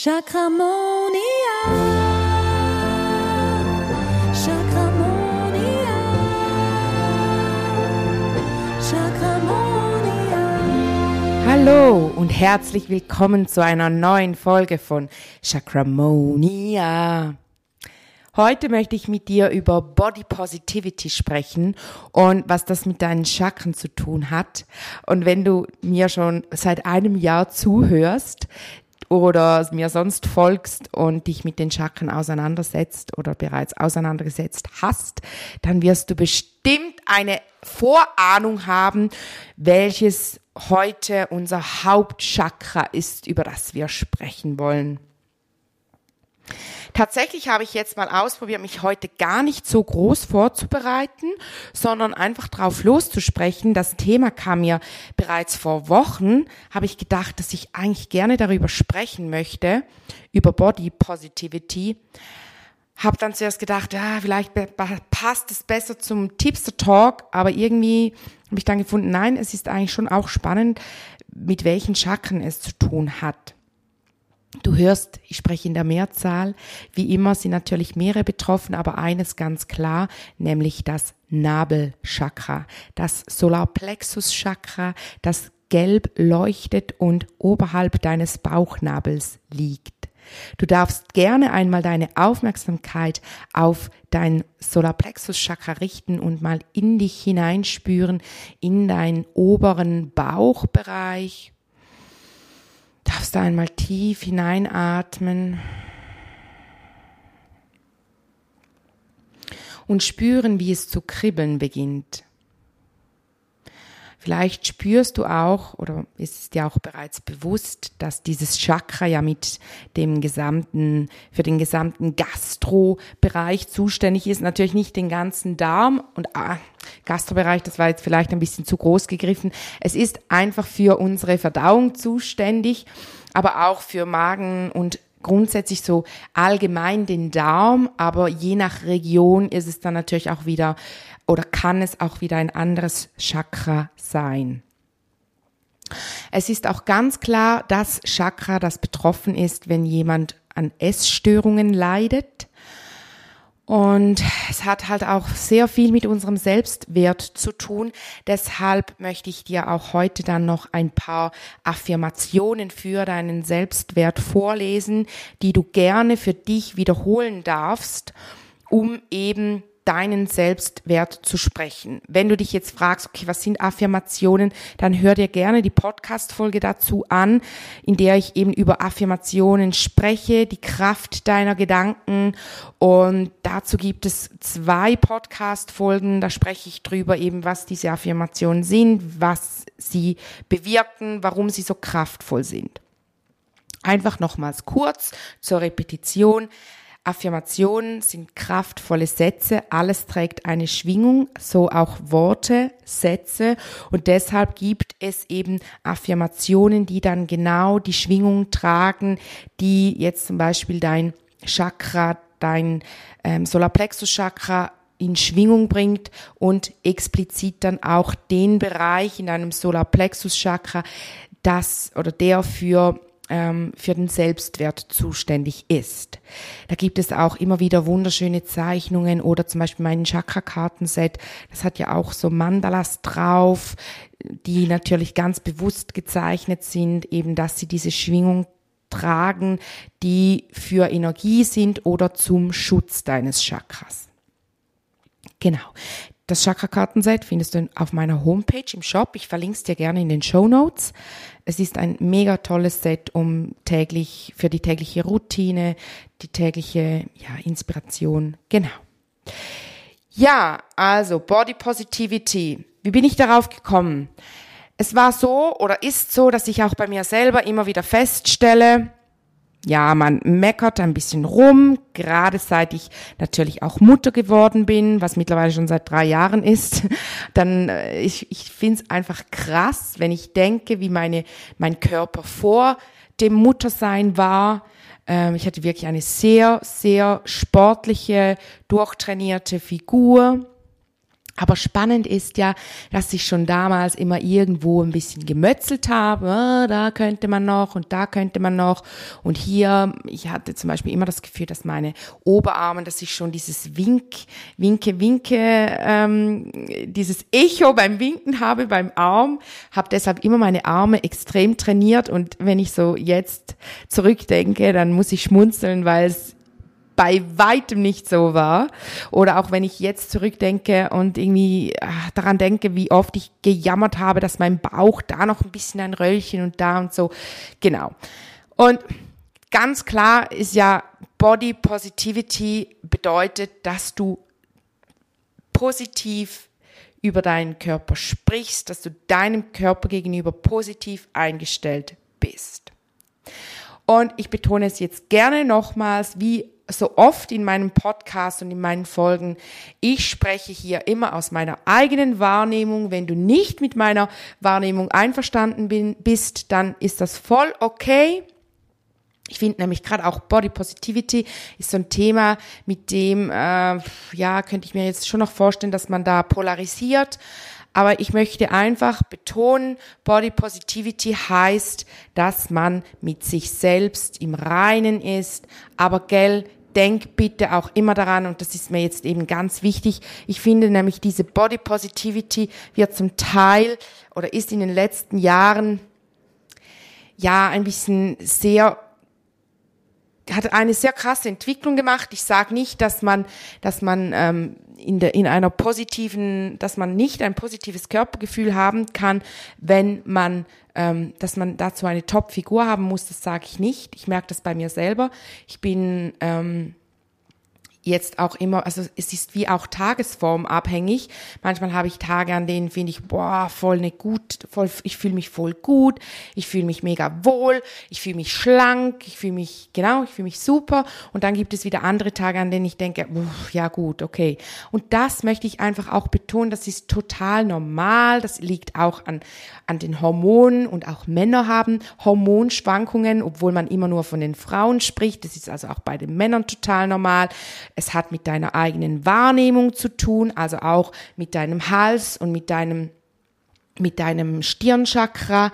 Chakramonia. Chakramonia. Chakramonia. Hallo und herzlich willkommen zu einer neuen Folge von Chakramonia. Heute möchte ich mit dir über Body Positivity sprechen und was das mit deinen Chakren zu tun hat. Und wenn du mir schon seit einem Jahr zuhörst, oder mir sonst folgst und dich mit den Chakren auseinandersetzt oder bereits auseinandergesetzt hast, dann wirst du bestimmt eine Vorahnung haben, welches heute unser Hauptchakra ist, über das wir sprechen wollen. Tatsächlich habe ich jetzt mal ausprobiert, mich heute gar nicht so groß vorzubereiten, sondern einfach drauf loszusprechen. Das Thema kam mir bereits vor Wochen, habe ich gedacht, dass ich eigentlich gerne darüber sprechen möchte, über Body Positivity. Habe dann zuerst gedacht, ja, vielleicht passt es besser zum Tipster Talk, aber irgendwie habe ich dann gefunden, nein, es ist eigentlich schon auch spannend, mit welchen Chakren es zu tun hat. Du hörst, ich spreche in der Mehrzahl. Wie immer sind natürlich mehrere betroffen, aber eines ganz klar, nämlich das Nabelchakra, das Solarplexus-Chakra, das gelb leuchtet und oberhalb deines Bauchnabels liegt. Du darfst gerne einmal deine Aufmerksamkeit auf dein Solarplexus-Chakra richten und mal in dich hineinspüren, in deinen oberen Bauchbereich, darfst du einmal tief hineinatmen und spüren, wie es zu kribbeln beginnt. Vielleicht spürst du auch oder ist dir auch bereits bewusst, dass dieses Chakra ja mit dem gesamten, für den gesamten Gastrobereich zuständig ist. Natürlich nicht den ganzen Darm und ah, Gastrobereich, das war jetzt vielleicht ein bisschen zu groß gegriffen. Es ist einfach für unsere Verdauung zuständig, aber auch für Magen und grundsätzlich so allgemein den Darm, aber je nach Region ist es dann natürlich auch wieder oder kann es auch wieder ein anderes Chakra sein. Es ist auch ganz klar das Chakra, das betroffen ist, wenn jemand an Essstörungen leidet. Und es hat halt auch sehr viel mit unserem Selbstwert zu tun. Deshalb möchte ich dir auch heute dann noch ein paar Affirmationen für deinen Selbstwert vorlesen, die du gerne für dich wiederholen darfst, um eben deinen Selbstwert zu sprechen. Wenn du dich jetzt fragst, okay, was sind Affirmationen, dann hör dir gerne die Podcast-Folge dazu an, in der ich eben über Affirmationen spreche, die Kraft deiner Gedanken. Und dazu gibt es zwei Podcast-Folgen, da spreche ich drüber eben, was diese Affirmationen sind, was sie bewirken, warum sie so kraftvoll sind. Einfach nochmals kurz zur Repetition. Affirmationen sind kraftvolle Sätze, alles trägt eine Schwingung, so auch Worte, Sätze. Und deshalb gibt es eben Affirmationen, die dann genau die Schwingung tragen, die jetzt zum Beispiel dein Chakra, dein ähm, Solarplexus-Chakra in Schwingung bringt und explizit dann auch den Bereich in deinem Solarplexus-Chakra, das oder der für für den Selbstwert zuständig ist. Da gibt es auch immer wieder wunderschöne Zeichnungen oder zum Beispiel mein Chakra-Kartenset, das hat ja auch so Mandalas drauf, die natürlich ganz bewusst gezeichnet sind, eben dass sie diese Schwingung tragen, die für Energie sind oder zum Schutz deines Chakras. Genau. Das Chakra-Kartenset findest du auf meiner Homepage im Shop. Ich verlinke es dir gerne in den Show Notes. Es ist ein mega tolles Set, um täglich, für die tägliche Routine, die tägliche, ja, Inspiration. Genau. Ja, also Body Positivity. Wie bin ich darauf gekommen? Es war so oder ist so, dass ich auch bei mir selber immer wieder feststelle, ja, man meckert ein bisschen rum, gerade seit ich natürlich auch Mutter geworden bin, was mittlerweile schon seit drei Jahren ist. Dann, äh, ich, ich finde es einfach krass, wenn ich denke, wie meine, mein Körper vor dem Muttersein war. Ähm, ich hatte wirklich eine sehr, sehr sportliche, durchtrainierte Figur Aber spannend ist ja, dass ich schon damals immer irgendwo ein bisschen gemötzelt habe. Ah, da könnte man noch und da könnte man noch. Und hier, ich hatte zum Beispiel immer das Gefühl, dass meine Oberarme, dass ich schon dieses Wink, Winke, Winke, ähm, dieses Echo beim Winken habe beim Arm, habe deshalb immer meine Arme extrem trainiert. Und wenn ich so jetzt zurückdenke, dann muss ich schmunzeln, weil es bei weitem nicht so war. Oder auch wenn ich jetzt zurückdenke und irgendwie ach, daran denke, wie oft ich gejammert habe, dass mein Bauch da noch ein bisschen ein Röllchen und da und so. Genau. Und ganz klar ist ja, Body Positivity bedeutet, dass du positiv über deinen Körper sprichst, dass du deinem Körper gegenüber positiv eingestellt bist. Und ich betone es jetzt gerne nochmals, wie so oft in meinem Podcast und in meinen Folgen, ich spreche hier immer aus meiner eigenen Wahrnehmung. Wenn du nicht mit meiner Wahrnehmung einverstanden bin, bist, dann ist das voll okay. Ich finde nämlich gerade auch Body Positivity ist so ein Thema, mit dem, äh, ja, könnte ich mir jetzt schon noch vorstellen, dass man da polarisiert. Aber ich möchte einfach betonen, Body Positivity heißt, dass man mit sich selbst im Reinen ist. Aber gell, denk bitte auch immer daran, und das ist mir jetzt eben ganz wichtig, ich finde nämlich diese Body Positivity wird zum Teil oder ist in den letzten Jahren ja ein bisschen sehr hat eine sehr krasse Entwicklung gemacht. Ich sage nicht, dass man, dass man ähm, in, der, in einer positiven, dass man nicht ein positives Körpergefühl haben kann, wenn man, ähm, dass man dazu eine Top-Figur haben muss. Das sage ich nicht. Ich merke das bei mir selber. Ich bin ähm, jetzt auch immer, also es ist wie auch tagesformabhängig. Manchmal habe ich Tage, an denen finde ich, boah, voll ne gut, voll, ich fühle mich voll gut, ich fühle mich mega wohl, ich fühle mich schlank, ich fühle mich, genau, ich fühle mich super. Und dann gibt es wieder andere Tage, an denen ich denke, uff, ja gut, okay. Und das möchte ich einfach auch betonen, das ist total normal, das liegt auch an, an den Hormonen und auch Männer haben Hormonschwankungen, obwohl man immer nur von den Frauen spricht. Das ist also auch bei den Männern total normal. Es hat mit deiner eigenen Wahrnehmung zu tun, also auch mit deinem Hals und mit deinem, mit deinem Stirnchakra.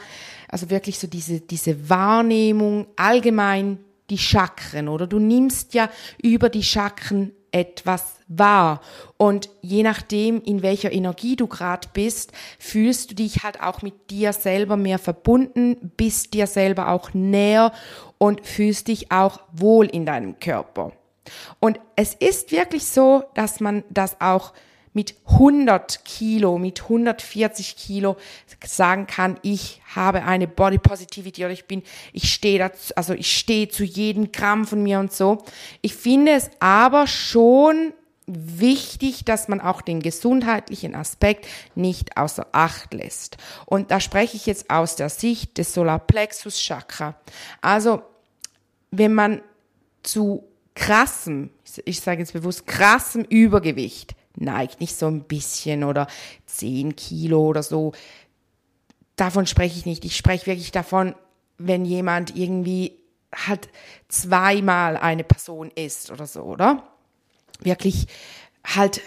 Also wirklich so diese, diese Wahrnehmung, allgemein die Chakren, oder? Du nimmst ja über die Chakren etwas wahr. Und je nachdem, in welcher Energie du gerade bist, fühlst du dich halt auch mit dir selber mehr verbunden, bist dir selber auch näher und fühlst dich auch wohl in deinem Körper. Und es ist wirklich so, dass man das auch mit 100 Kilo, mit 140 Kilo sagen kann, ich habe eine Body Positivity oder ich bin, ich stehe dazu, also ich stehe zu jedem Gramm von mir und so. Ich finde es aber schon wichtig, dass man auch den gesundheitlichen Aspekt nicht außer Acht lässt. Und da spreche ich jetzt aus der Sicht des Solarplexus Chakra. Also, wenn man zu krassem, ich sage jetzt bewusst krassem Übergewicht neigt, nicht so ein bisschen oder 10 Kilo oder so, davon spreche ich nicht. Ich spreche wirklich davon, wenn jemand irgendwie halt zweimal eine Person ist oder so, oder? Wirklich halt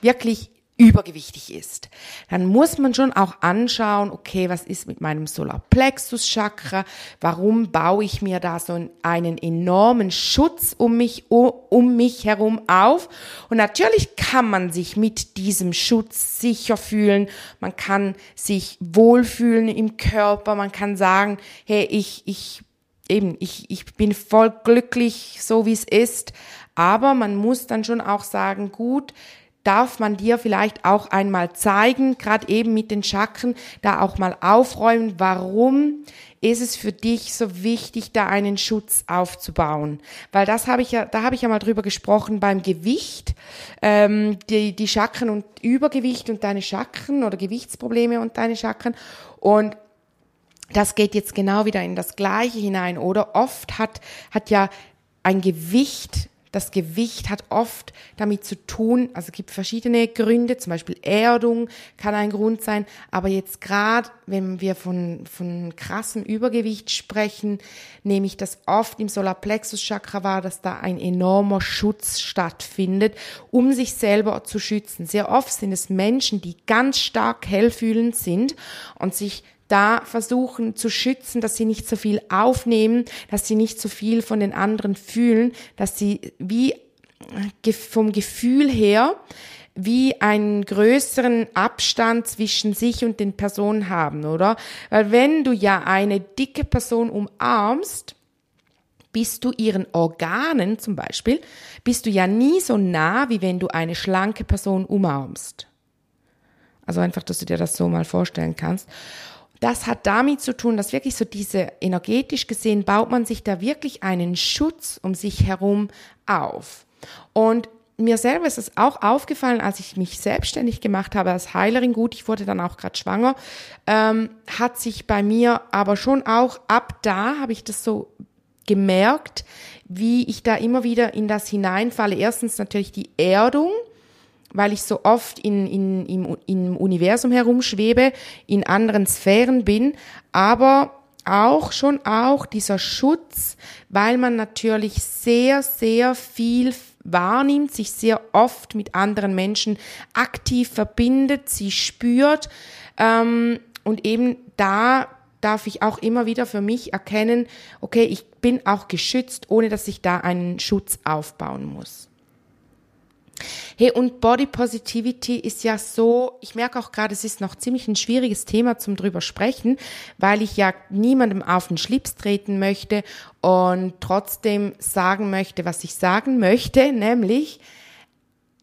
wirklich übergewichtig ist, dann muss man schon auch anschauen, okay, was ist mit meinem Solarplexus-Chakra? Warum baue ich mir da so einen enormen Schutz um mich, um mich herum auf? Und natürlich kann man sich mit diesem Schutz sicher fühlen. Man kann sich wohlfühlen im Körper. Man kann sagen, hey, ich, ich, eben, ich, ich bin voll glücklich, so wie es ist. Aber man muss dann schon auch sagen, gut, darf man dir vielleicht auch einmal zeigen, gerade eben mit den Chakren, da auch mal aufräumen, warum ist es für dich so wichtig, da einen Schutz aufzubauen? Weil das habe ich ja, da habe ich ja mal drüber gesprochen beim Gewicht, ähm, die, die Chakren und Übergewicht und deine Chakren oder Gewichtsprobleme und deine Chakren und das geht jetzt genau wieder in das Gleiche hinein, oder? Oft hat, hat ja ein Gewicht das Gewicht hat oft damit zu tun, also es gibt verschiedene Gründe, zum Beispiel Erdung kann ein Grund sein, aber jetzt gerade, wenn wir von, von krassem Übergewicht sprechen, nehme ich das oft im Solarplexus-Chakra wahr, dass da ein enormer Schutz stattfindet, um sich selber zu schützen. Sehr oft sind es Menschen, die ganz stark hellfühlend sind und sich da versuchen zu schützen, dass sie nicht so viel aufnehmen, dass sie nicht so viel von den anderen fühlen, dass sie wie äh, vom Gefühl her wie einen größeren Abstand zwischen sich und den Personen haben, oder? Weil wenn du ja eine dicke Person umarmst, bist du ihren Organen zum Beispiel, bist du ja nie so nah, wie wenn du eine schlanke Person umarmst. Also einfach, dass du dir das so mal vorstellen kannst das hat damit zu tun, dass wirklich so diese energetisch gesehen baut man sich da wirklich einen Schutz um sich herum auf. Und mir selber ist es auch aufgefallen, als ich mich selbstständig gemacht habe als Heilerin, gut, ich wurde dann auch gerade schwanger, ähm, hat sich bei mir aber schon auch ab da, habe ich das so gemerkt, wie ich da immer wieder in das hineinfalle. Erstens natürlich die Erdung, weil ich so oft in, in, im, im Universum herumschwebe, in anderen Sphären bin, aber auch schon auch dieser Schutz, weil man natürlich sehr, sehr viel wahrnimmt, sich sehr oft mit anderen Menschen aktiv verbindet, sie spürt ähm, und eben da darf ich auch immer wieder für mich erkennen, okay, ich bin auch geschützt, ohne dass ich da einen Schutz aufbauen muss. Hey, und Body Positivity ist ja so, ich merke auch gerade, es ist noch ziemlich ein schwieriges Thema zum drüber sprechen, weil ich ja niemandem auf den Schlips treten möchte und trotzdem sagen möchte, was ich sagen möchte, nämlich,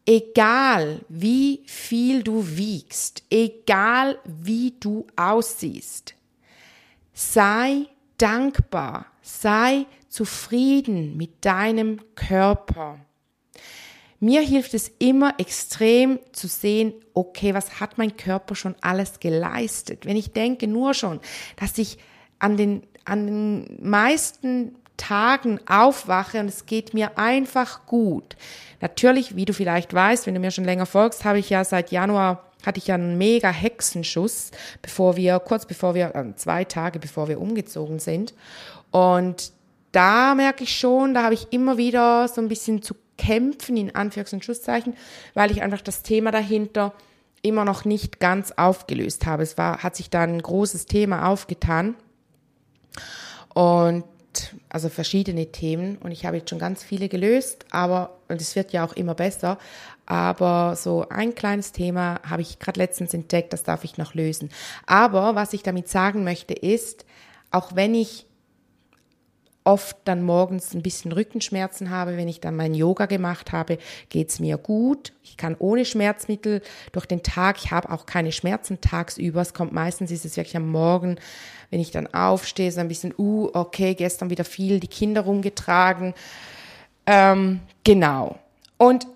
egal wie viel du wiegst, egal wie du aussiehst, sei dankbar, sei zufrieden mit deinem Körper. Mir hilft es immer extrem zu sehen, okay, was hat mein Körper schon alles geleistet? Wenn ich denke nur schon, dass ich an den, an den meisten Tagen aufwache und es geht mir einfach gut. Natürlich, wie du vielleicht weißt, wenn du mir schon länger folgst, habe ich ja seit Januar hatte ich ja einen mega Hexenschuss, bevor wir, kurz bevor wir, äh, zwei Tage bevor wir umgezogen sind. Und da merke ich schon, da habe ich immer wieder so ein bisschen zu kämpfen, in Anführungs- und Schlusszeichen, weil ich einfach das Thema dahinter immer noch nicht ganz aufgelöst habe. Es war, hat sich da ein großes Thema aufgetan. Und also verschiedene Themen und ich habe jetzt schon ganz viele gelöst, aber und es wird ja auch immer besser, aber so ein kleines Thema habe ich gerade letztens entdeckt, das darf ich noch lösen. Aber was ich damit sagen möchte ist, auch wenn ich oft dann morgens ein bisschen Rückenschmerzen habe. Wenn ich dann mein Yoga gemacht habe, geht's mir gut. Ich kann ohne Schmerzmittel durch den Tag, ich habe auch keine Schmerzen tagsüber. Es kommt meistens, ist es wirklich am Morgen, wenn ich dann aufstehe, so ein bisschen, uh, okay, gestern wieder viel die Kinder rumgetragen. Ähm, genau. Und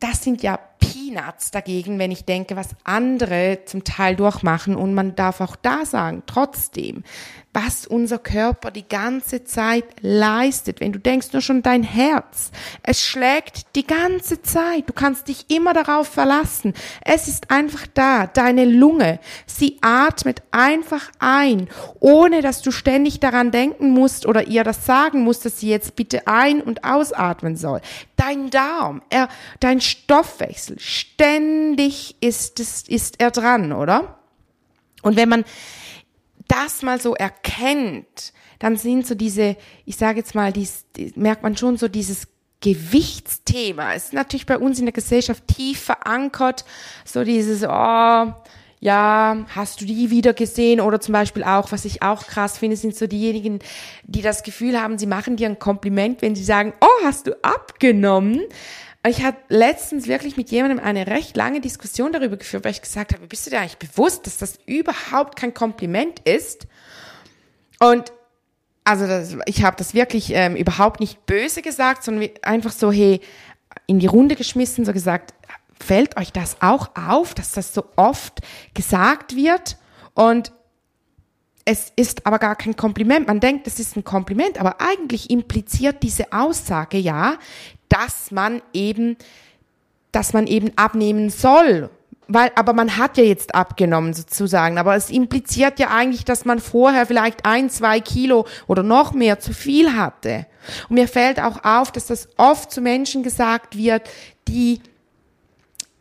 das sind ja Peanuts dagegen, wenn ich denke, was andere zum Teil durchmachen. Und man darf auch da sagen, trotzdem, was unser Körper die ganze Zeit leistet. Wenn du denkst nur schon dein Herz, es schlägt die ganze Zeit. Du kannst dich immer darauf verlassen. Es ist einfach da. Deine Lunge, sie atmet einfach ein, ohne dass du ständig daran denken musst oder ihr das sagen musst, dass sie jetzt bitte ein- und ausatmen soll. Dein Darm, er, dein Stoffwechsel, ständig ist es, ist er dran, oder? Und wenn man das mal so erkennt, dann sind so diese, ich sage jetzt mal, dies, die, merkt man schon so dieses Gewichtsthema. Es ist natürlich bei uns in der Gesellschaft tief verankert, so dieses, oh, ja, hast du die wieder gesehen? Oder zum Beispiel auch, was ich auch krass finde, sind so diejenigen, die das Gefühl haben, sie machen dir ein Kompliment, wenn sie sagen, oh, hast du abgenommen? Ich hatte letztens wirklich mit jemandem eine recht lange Diskussion darüber geführt, weil ich gesagt habe, bist du dir eigentlich bewusst, dass das überhaupt kein Kompliment ist? Und also das, ich habe das wirklich ähm, überhaupt nicht böse gesagt, sondern einfach so, hey, in die Runde geschmissen, so gesagt, fällt euch das auch auf, dass das so oft gesagt wird? Und es ist aber gar kein Kompliment. Man denkt, es ist ein Kompliment, aber eigentlich impliziert diese Aussage ja, dass man eben, dass man eben abnehmen soll. Weil, aber man hat ja jetzt abgenommen sozusagen. Aber es impliziert ja eigentlich, dass man vorher vielleicht ein, zwei Kilo oder noch mehr zu viel hatte. Und mir fällt auch auf, dass das oft zu Menschen gesagt wird, die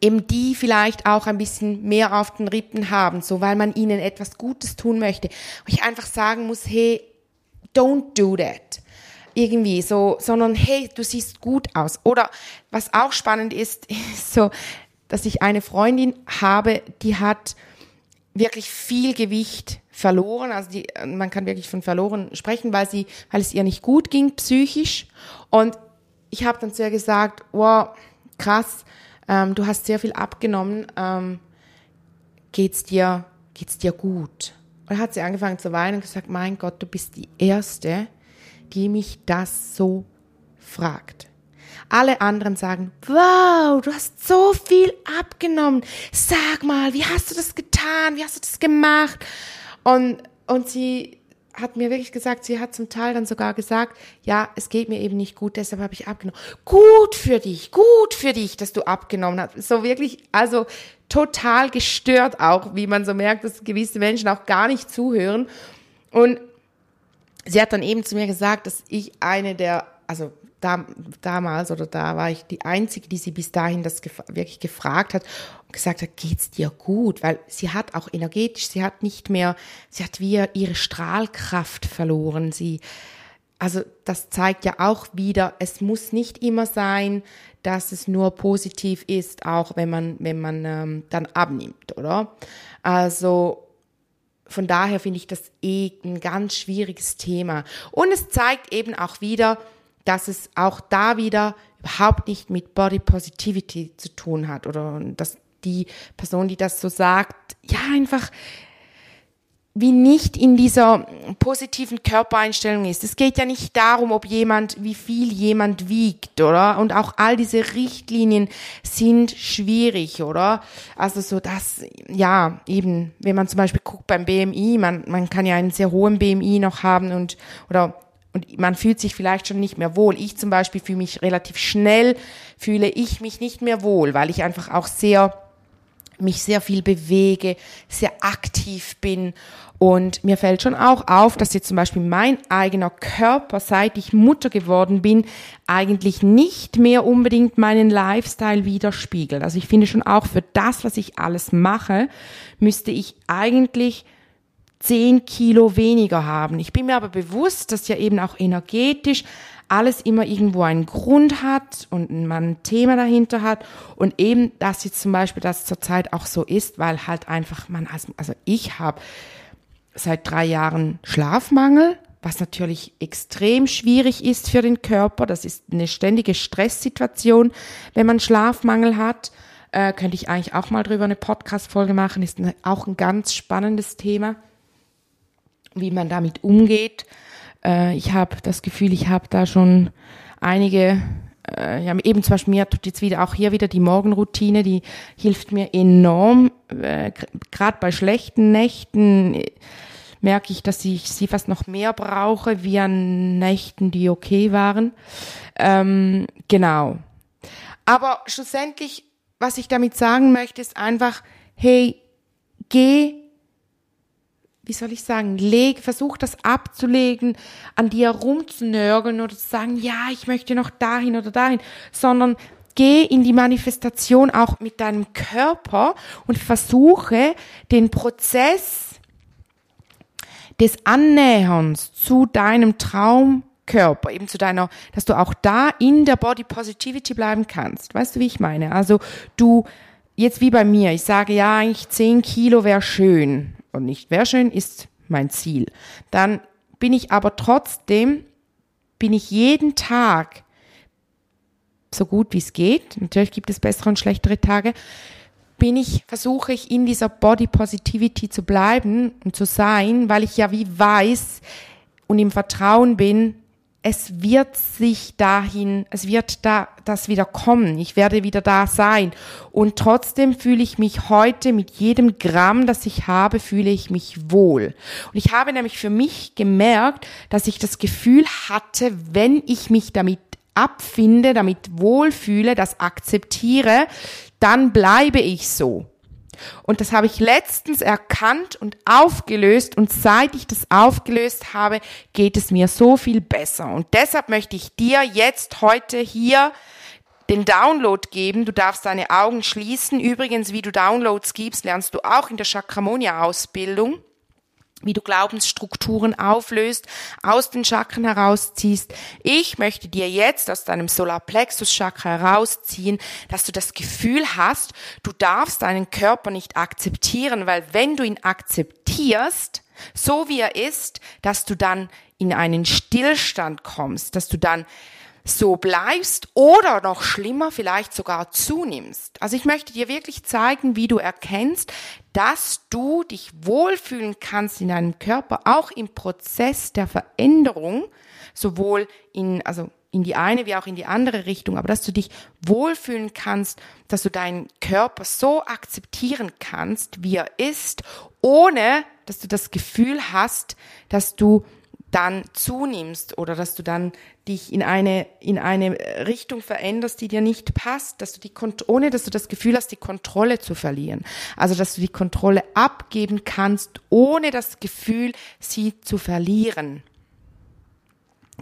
eben die vielleicht auch ein bisschen mehr auf den Rippen haben, so weil man ihnen etwas Gutes tun möchte. Und ich einfach sagen muss, hey, don't do that. Irgendwie so, sondern hey, du siehst gut aus. Oder was auch spannend ist, ist so, dass ich eine Freundin habe, die hat wirklich viel Gewicht verloren. Also die, man kann wirklich von verloren sprechen, weil sie, weil es ihr nicht gut ging psychisch. Und ich habe dann zu ihr gesagt, wow, krass, ähm, du hast sehr viel abgenommen, ähm, geht's dir, geht's dir gut? Und hat sie angefangen zu weinen und gesagt, mein Gott, du bist die Erste, die mich das so fragt. Alle anderen sagen, wow, du hast so viel abgenommen. Sag mal, wie hast du das getan? Wie hast du das gemacht? Und, und sie hat mir wirklich gesagt, sie hat zum Teil dann sogar gesagt, ja, es geht mir eben nicht gut, deshalb habe ich abgenommen. Gut für dich, gut für dich, dass du abgenommen hast. So wirklich, also total gestört auch, wie man so merkt, dass gewisse Menschen auch gar nicht zuhören. Und sie hat dann eben zu mir gesagt, dass ich eine der, also da, damals oder da war ich die Einzige, die sie bis dahin das gef wirklich gefragt hat und gesagt hat, geht's dir gut? Weil sie hat auch energetisch, sie hat nicht mehr, sie hat wie ihre Strahlkraft verloren. Sie, also das zeigt ja auch wieder, es muss nicht immer sein, dass es nur positiv ist, auch wenn man, wenn man ähm, dann abnimmt, oder? Also von daher finde ich das eh ein ganz schwieriges Thema. Und es zeigt eben auch wieder, dass es auch da wieder überhaupt nicht mit Body Positivity zu tun hat oder dass die Person, die das so sagt, ja einfach wie nicht in dieser positiven Körpereinstellung ist. Es geht ja nicht darum, ob jemand, wie viel jemand wiegt, oder? Und auch all diese Richtlinien sind schwierig, oder? Also so dass, ja, eben, wenn man zum Beispiel guckt beim BMI, man, man kann ja einen sehr hohen BMI noch haben und, oder und man fühlt sich vielleicht schon nicht mehr wohl. Ich zum Beispiel fühle mich relativ schnell, fühle ich mich nicht mehr wohl, weil ich einfach auch sehr mich sehr viel bewege, sehr aktiv bin. Und mir fällt schon auch auf, dass jetzt zum Beispiel mein eigener Körper, seit ich Mutter geworden bin, eigentlich nicht mehr unbedingt meinen Lifestyle widerspiegelt. Also ich finde schon auch für das, was ich alles mache, müsste ich eigentlich 10 Kilo weniger haben. Ich bin mir aber bewusst, dass ja eben auch energetisch alles immer irgendwo einen Grund hat und man ein Thema dahinter hat und eben, dass jetzt zum Beispiel das zurzeit auch so ist, weil halt einfach man, also ich habe seit drei Jahren Schlafmangel, was natürlich extrem schwierig ist für den Körper. Das ist eine ständige Stresssituation, wenn man Schlafmangel hat. Äh, könnte ich eigentlich auch mal drüber eine Podcast-Folge machen, ist auch ein ganz spannendes Thema wie man damit umgeht. Äh, ich habe das Gefühl, ich habe da schon einige, äh, ja, eben zum Beispiel mir tut jetzt wieder auch hier wieder die Morgenroutine, die hilft mir enorm. Äh, Gerade bei schlechten Nächten äh, merke ich, dass ich sie fast noch mehr brauche, wie an Nächten, die okay waren. Ähm, genau. Aber schlussendlich, was ich damit sagen möchte, ist einfach, hey, geh wie soll ich sagen, leg, versuch das abzulegen, an dir rumzunörgeln oder zu sagen, ja, ich möchte noch dahin oder dahin, sondern geh in die Manifestation auch mit deinem Körper und versuche den Prozess des Annäherns zu deinem Traumkörper, eben zu deiner, dass du auch da in der Body Positivity bleiben kannst. Weißt du, wie ich meine? Also du, jetzt wie bei mir, ich sage ja, eigentlich 10 Kilo wäre schön und nicht wäre schön, ist mein Ziel. Dann bin ich aber trotzdem, bin ich jeden Tag so gut wie es geht, natürlich gibt es bessere und schlechtere Tage, bin ich, versuche ich in dieser Body Positivity zu bleiben und zu sein, weil ich ja wie weiß und im Vertrauen bin, es wird sich dahin, es wird da das wieder kommen. Ich werde wieder da sein. Und trotzdem fühle ich mich heute mit jedem Gramm, das ich habe, fühle ich mich wohl. Und ich habe nämlich für mich gemerkt, dass ich das Gefühl hatte, wenn ich mich damit abfinde, damit wohlfühle, das akzeptiere, dann bleibe ich so. Und das habe ich letztens erkannt und aufgelöst und seit ich das aufgelöst habe, geht es mir so viel besser. Und deshalb möchte ich dir jetzt heute hier den Download geben. Du darfst deine Augen schließen. Übrigens, wie du Downloads gibst, lernst du auch in der Chakramonia Ausbildung wie du Glaubensstrukturen auflöst, aus den Chakren herausziehst. Ich möchte dir jetzt aus deinem Solarplexus Chakra herausziehen, dass du das Gefühl hast, du darfst deinen Körper nicht akzeptieren, weil wenn du ihn akzeptierst, so wie er ist, dass du dann in einen Stillstand kommst, dass du dann so bleibst oder noch schlimmer, vielleicht sogar zunimmst. Also ich möchte dir wirklich zeigen, wie du erkennst, dass du dich wohlfühlen kannst in deinem Körper, auch im Prozess der Veränderung, sowohl in, also in die eine wie auch in die andere Richtung, aber dass du dich wohlfühlen kannst, dass du deinen Körper so akzeptieren kannst, wie er ist, ohne dass du das Gefühl hast, dass du dann zunimmst oder dass du dann dich in eine, in eine Richtung veränderst, die dir nicht passt, dass du die, ohne dass du das Gefühl hast, die Kontrolle zu verlieren. Also, dass du die Kontrolle abgeben kannst, ohne das Gefühl, sie zu verlieren.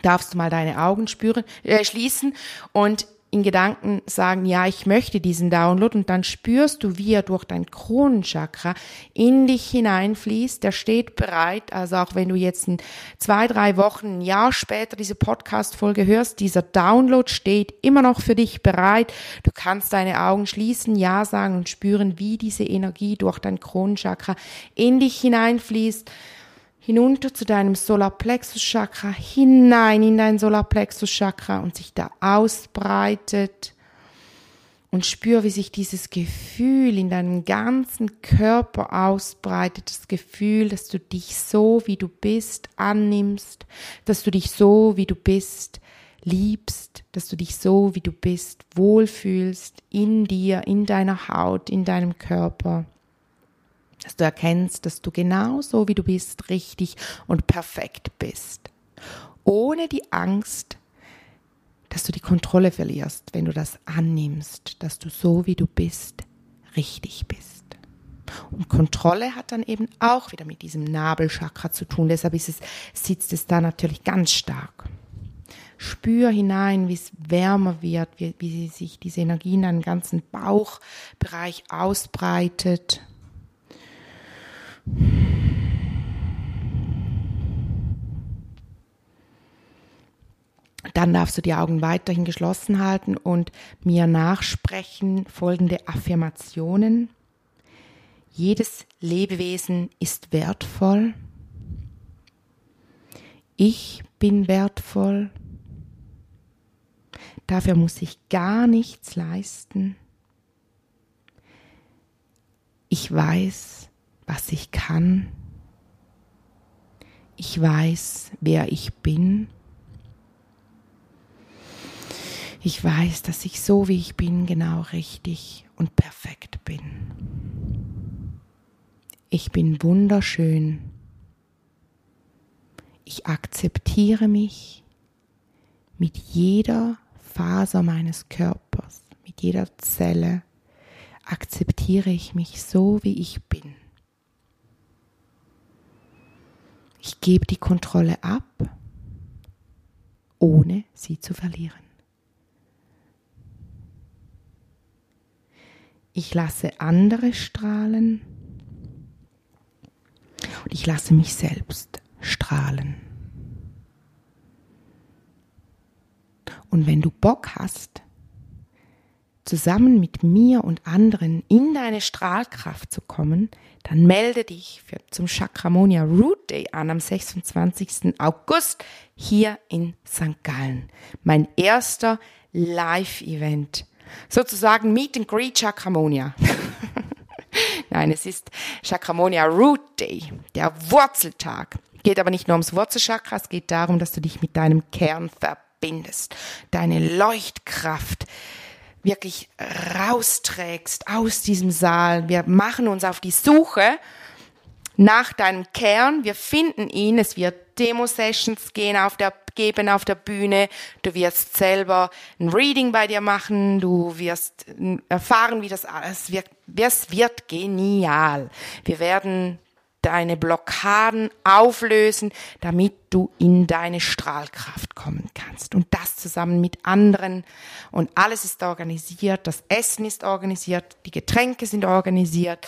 Darfst du mal deine Augen spüren, äh, schließen und in Gedanken sagen, ja, ich möchte diesen Download und dann spürst du, wie er durch dein Kronenchakra in dich hineinfließt. Der steht bereit. Also auch wenn du jetzt in zwei, drei Wochen, ein Jahr später diese Podcast-Folge hörst, dieser Download steht immer noch für dich bereit. Du kannst deine Augen schließen, ja sagen und spüren, wie diese Energie durch dein Kronenchakra in dich hineinfließt hinunter zu deinem Solarplexus Chakra, hinein in dein Solarplexus Chakra und sich da ausbreitet. Und spür, wie sich dieses Gefühl in deinem ganzen Körper ausbreitet. Das Gefühl, dass du dich so, wie du bist, annimmst. Dass du dich so, wie du bist, liebst. Dass du dich so, wie du bist, wohlfühlst in dir, in deiner Haut, in deinem Körper dass du erkennst, dass du genauso wie du bist, richtig und perfekt bist. Ohne die Angst, dass du die Kontrolle verlierst, wenn du das annimmst, dass du so wie du bist, richtig bist. Und Kontrolle hat dann eben auch wieder mit diesem Nabelchakra zu tun. Deshalb ist es, sitzt es da natürlich ganz stark. Spür hinein, wie es wärmer wird, wie, wie sich diese Energie in deinem ganzen Bauchbereich ausbreitet. Dann darfst du die Augen weiterhin geschlossen halten und mir nachsprechen folgende Affirmationen. Jedes Lebewesen ist wertvoll. Ich bin wertvoll. Dafür muss ich gar nichts leisten. Ich weiß, was ich kann. Ich weiß, wer ich bin. Ich weiß, dass ich so wie ich bin genau richtig und perfekt bin. Ich bin wunderschön. Ich akzeptiere mich mit jeder Faser meines Körpers, mit jeder Zelle akzeptiere ich mich so, wie ich bin. Ich gebe die Kontrolle ab, ohne sie zu verlieren. Ich lasse andere strahlen und ich lasse mich selbst strahlen. Und wenn du Bock hast, zusammen mit mir und anderen in deine Strahlkraft zu kommen, dann melde dich für, zum Chakramonia Root Day an am 26. August hier in St. Gallen. Mein erster Live-Event. Sozusagen Meet and Greet Chakramonia. Nein, es ist Chakramonia Root Day, der Wurzeltag. Geht aber nicht nur ums Wurzelchakra, es geht darum, dass du dich mit deinem Kern verbindest. Deine Leuchtkraft wirklich rausträgst aus diesem Saal. Wir machen uns auf die Suche nach deinem Kern. Wir finden ihn. Es wird Demo-Sessions gehen auf der, geben auf der Bühne. Du wirst selber ein Reading bei dir machen. Du wirst erfahren, wie das alles wird. Es wird genial. Wir werden deine Blockaden auflösen, damit du in deine Strahlkraft kommen kannst. Und das zusammen mit anderen. Und alles ist organisiert. Das Essen ist organisiert. Die Getränke sind organisiert.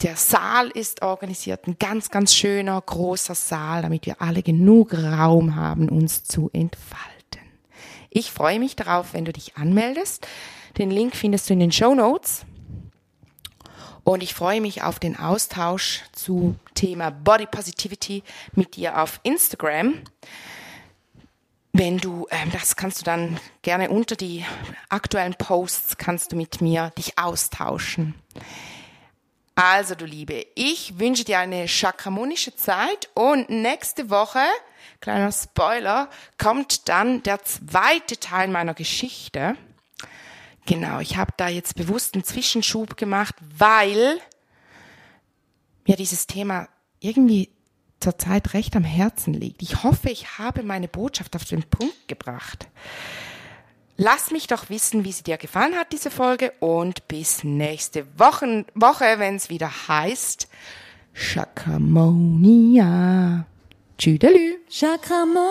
Der Saal ist organisiert, ein ganz, ganz schöner, großer Saal, damit wir alle genug Raum haben, uns zu entfalten. Ich freue mich darauf, wenn du dich anmeldest. Den Link findest du in den Show Notes. Und ich freue mich auf den Austausch zu Thema Body Positivity mit dir auf Instagram. Wenn du, ähm, das kannst du dann gerne unter die aktuellen Posts, kannst du mit mir dich austauschen. Also, du Liebe, ich wünsche dir eine chakramonische Zeit und nächste Woche, kleiner Spoiler, kommt dann der zweite Teil meiner Geschichte. Genau, ich habe da jetzt bewusst einen Zwischenschub gemacht, weil mir dieses Thema irgendwie zurzeit recht am Herzen liegt. Ich hoffe, ich habe meine Botschaft auf den Punkt gebracht. Lass mich doch wissen, wie sie dir gefallen hat, diese Folge. Und bis nächste Woche, Woche wenn es wieder heißt Chakramonia. Tschüdelü. Chakramonia.